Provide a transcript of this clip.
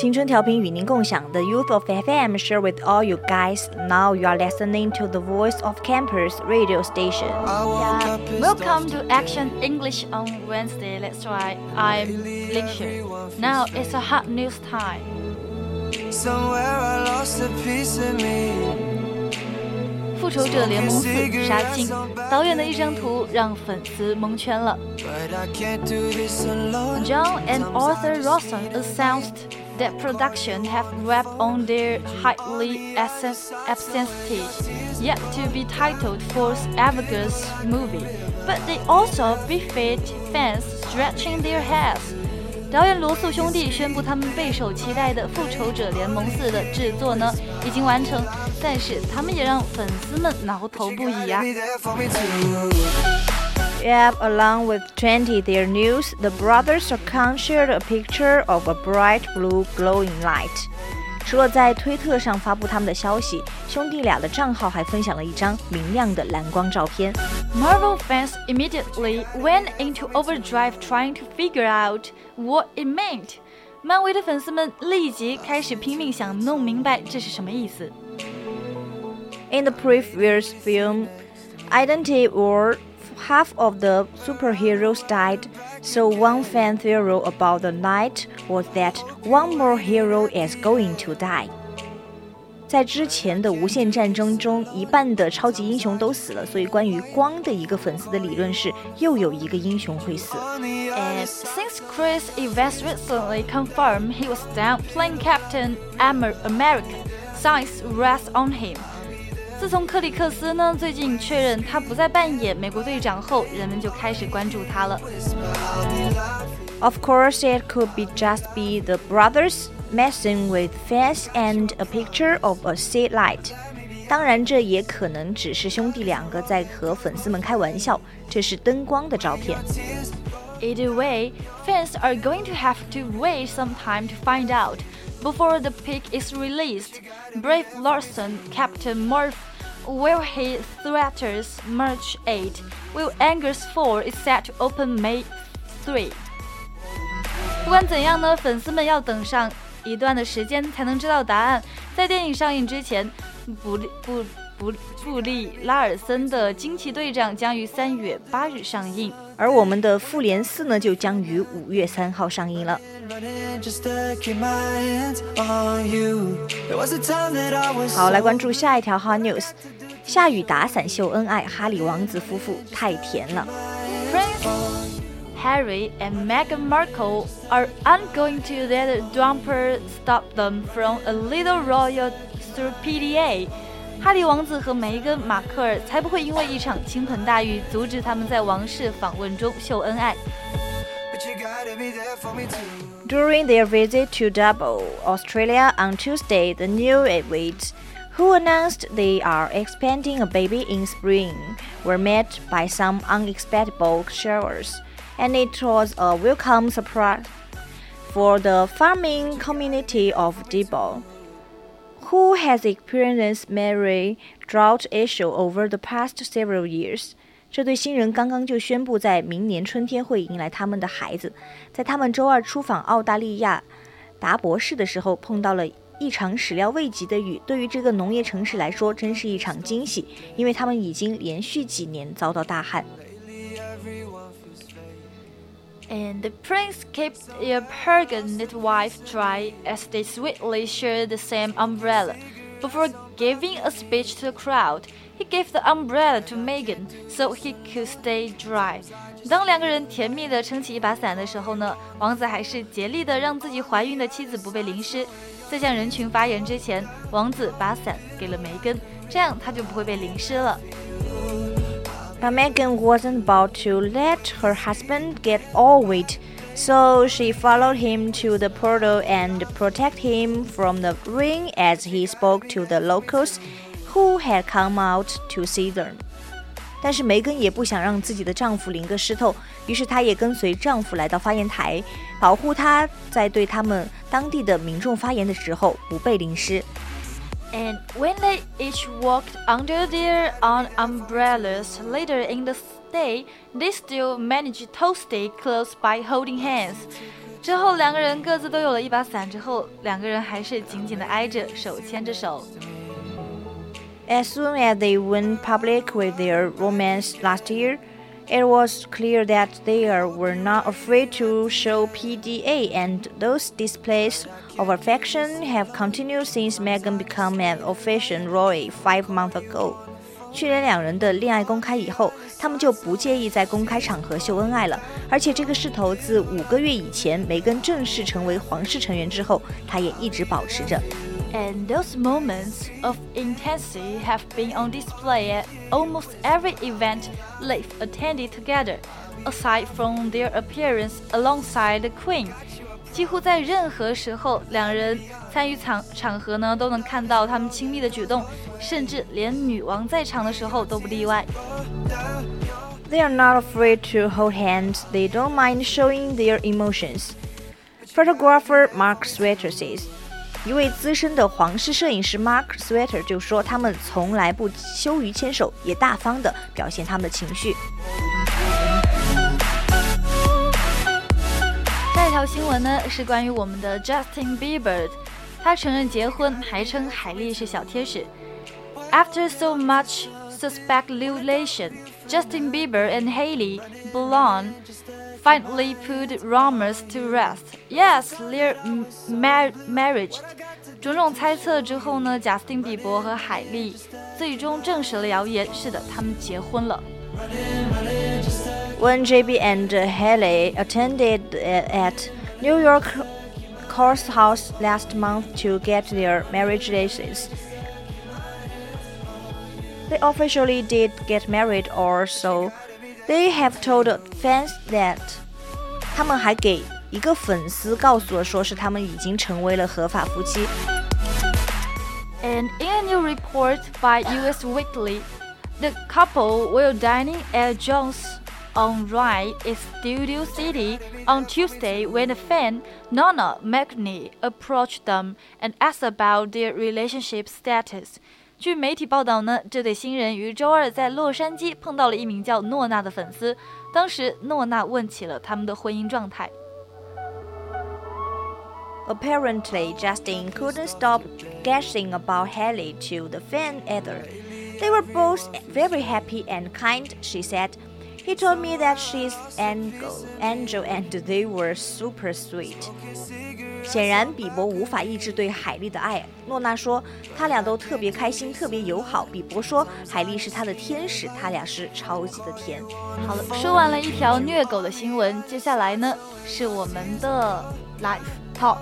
青春调频与您共享 The Youth of FM share with all you guys. Now you are listening to the Voice of Campus radio station. Yeah. Welcome to Action English on Wednesday. That's right. I'm Ling Now it's a hot news time. Somewhere I lost a piece of me. 复仇者联盟四杀青，导演的一张图让粉丝蒙圈了。John and Arthur Rawson announced that production have wrapped on their highly absentee, yet to be titled Force Avengers movie, but they also befit fans stretching their heads. 导演罗素兄弟宣布，他们备受期待的《复仇者联盟四》的制作呢已经完成，但是他们也让粉丝们挠头不已呀。 Yep, along with 20 their news, the brothers account shared a picture of a bright blue glowing light. 除了在推特上发布他们的消息，兄弟俩的账号还分享了一张明亮的蓝光照片。Marvel fans immediately went into overdrive trying to figure out what it meant. 漫威的粉丝们立即开始拼命想弄明白这是什么意思。In the previous film, Infinity War half of the superheroes died, so one fan theory about the night was that one more hero is going to die. 在之前的无限战争中，一半的超级英雄都死了，所以关于光的一个粉丝的理论是，又有一个英雄会死。And since Chris Evans recently confirmed he was done playing Captain America, science rests on him. 自从克里克斯呢最近确认他不再扮演美国队长后，人们就开始关注他了。Of course, it could be just be the brothers messing with fans and a picture of a sea light。当然，这也可能只是兄弟两个在和粉丝们开玩笑。这是灯光的照片。Either way, fans are going to have to wait some time to find out. Before the pic is released, Brie Larson, Captain Marvel, Will he threatens March 8, Will Angus 4 is set to open May 3. 不管怎样呢，粉丝们要等上一段的时间才能知道答案。在电影上映之前，不不布布利拉尔森的惊奇队长将于三月八日上映，而我们的复联四呢，就将于五月三号上映了。好，来关注下一条 Hot News。下雨打伞秀恩爱，哈里王子夫妇太甜了。Harry and Meghan Markle are ungoing to let a Dumper stop them from a little royal through PDA。哈利王子和梅根·马克尔才不会因为一场倾盆大雨阻止他们在王室访问中秀恩爱。During their visit to Double, Australia on Tuesday, the new newlyweds who announced they are expecting a baby in spring, were met by some unexpected showers, and it was a welcome surprise for the farming community of Debo, Who has experienced many drought issue over the past several years. 这对新人刚刚就宣布，在明年春天会迎来他们的孩子。在他们周二出访澳大利亚达博士的时候，碰到了一场始料未及的雨，对于这个农业城市来说，真是一场惊喜，因为他们已经连续几年遭到大旱。And the prince kept their pregnant wife dry as they sweetly shared the same umbrella. Before giving a speech to the crowd, he gave the umbrella to Megan so he could stay dry. 当两个人甜蜜地撑起一把伞的时候呢，王子还是竭力地让自己怀孕的妻子不被淋湿。在向人群发言之前，王子把伞给了梅根，这样他就不会被淋湿了。But Meghan wasn't about to let her husband get all wet, so she followed him to the portal and protected him from the rain as he spoke to the locals who had come out to see them. 但是梅根也不想让自己的丈夫淋个湿透，于是她也跟随丈夫来到发言台，保护他在对他们当地的民众发言的时候不被淋湿。And when they each walked under their own umbrellas later in the day, they still managed to stay close by holding hands. 之后两个人各自都有了一把伞，之后两个人还是紧紧的挨着，手牵着手。As soon as they went public with their romance last year, it was clear that they were not afraid to show PDA, and those displays of affection have continued since Meghan became an official royal five months ago. 去年两人的恋爱公开以后，他们就不介意在公开场合秀恩爱了。而且这个势头自五个月以前梅根正式成为皇室成员之后，他也一直保持着。 and those moments of intensity have been on display at almost every event they've attended together, aside from their appearance alongside the Queen. 几乎在任何时候，两人参与场场合呢，都能看到他们亲密的举动，甚至连女王在场的时候都不例外。They are not afraid to hold hands. They don't mind showing their emotions. Photographer Mark Stewart says. 一位资深的皇室摄影师 Mark Sweater 就说：“他们从来不羞于牵手，也大方地表现他们的情绪。”下一条新闻呢是关于我们的 Justin Bieber，他承认结婚，还称海莉是小天使。After so much suspeculation, Justin Bieber and Haley Blonde finally put rumors to rest. Yes, their marriage. 种种猜测之后呢，贾斯汀·比伯和海莉最终证实了谣言。是的，他们结婚了。When JB and Hailey attended uh, at New York courthouse last month to get their marriage license. They officially did get married, or so they have told fans that，他们还给一个粉丝告诉了，说是他们已经成为了合法夫妻。And in a new report by Us Weekly, the couple were dining at Jones on Rye in Studio City on Tuesday when a fan, Nona McNee, approached them and asked about their relationship status. 据媒体报道呢，这对新人于周二在洛杉矶碰到了一名叫诺娜的粉丝，当时诺娜问起了他们的婚姻状态。Apparently, Justin couldn't stop gushing about Hailey to the fan either. They were both very happy and kind, she said. He told me that she's angel, angel, and they were super sweet. 显然，比伯无法抑制对海莉的爱。诺娜说，他俩都特别开心，特别友好。比伯说，海莉是他的天使，他俩是超级的甜。好了，说完了一条虐狗的新闻，接下来呢是我们的 life talk。